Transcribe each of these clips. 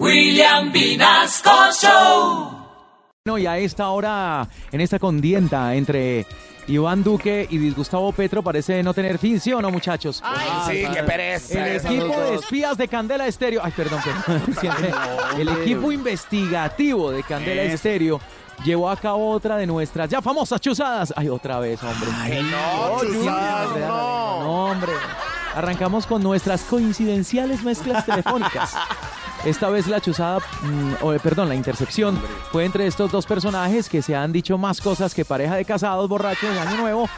William Vinasco Show. No, y a esta hora, en esta contienda entre Iván Duque y Gustavo Petro, parece no tener fin, ¿sí o no, muchachos? sí, qué pereza. El equipo de espías de Candela Estéreo, ay, perdón, perdón, el equipo investigativo de Candela. Estéreo llevó a cabo otra de nuestras ya famosas chuzadas. Ay, otra vez, hombre. Ay, no, chuzadas, no. no, hombre. Arrancamos con nuestras coincidenciales mezclas telefónicas. Esta vez la chuzada, mm, o, eh, perdón, la intercepción fue entre estos dos personajes que se han dicho más cosas que pareja de casados borrachos de Año Nuevo.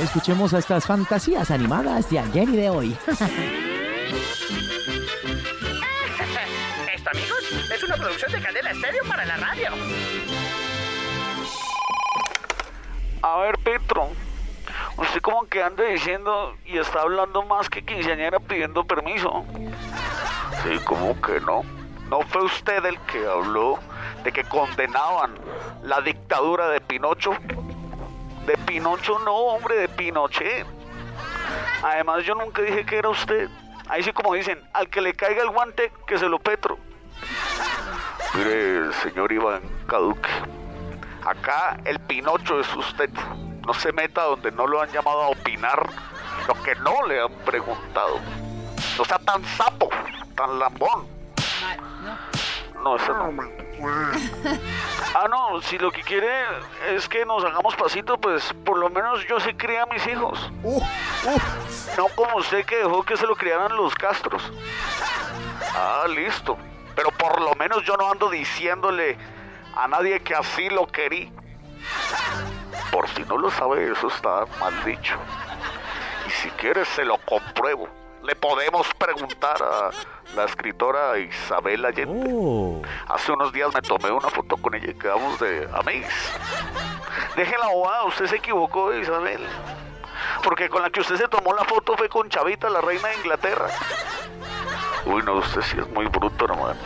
Escuchemos a estas fantasías animadas de ayer y de hoy. Esto, amigos, es una producción de Candela Estéreo para la radio. A ver, Petro, usted como que anda diciendo y está hablando más que quinceañera pidiendo permiso. Sí, como que no. ¿No fue usted el que habló de que condenaban la dictadura de Pinocho? De Pinocho no, hombre, de Pinochet. Además, yo nunca dije que era usted. Ahí sí como dicen, al que le caiga el guante, que se lo Petro. Mire, señor Iván Caduque, Acá el Pinocho es usted. No se meta donde no lo han llamado a opinar lo que no le han preguntado. No sea tan sapo, tan lambón. No, eso no. Ah, no, si lo que quiere es que nos hagamos pasito, pues por lo menos yo sí crié a mis hijos. No como usted que dejó que se lo criaran los castros. Ah, listo. Pero por lo menos yo no ando diciéndole a nadie que así lo querí. Por si no lo sabe, eso está mal dicho. Y si quieres se lo compruebo. Le podemos preguntar a la escritora Isabel Allende. Oh. Hace unos días me tomé una foto con ella y quedamos de amigos. Deje la bobada, usted se equivocó, Isabel. Porque con la que usted se tomó la foto fue con Chavita, la reina de Inglaterra. Uy, no, usted sí es muy bruto, hermano.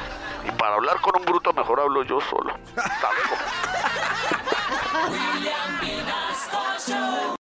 Y para hablar con un bruto mejor hablo yo solo. Hasta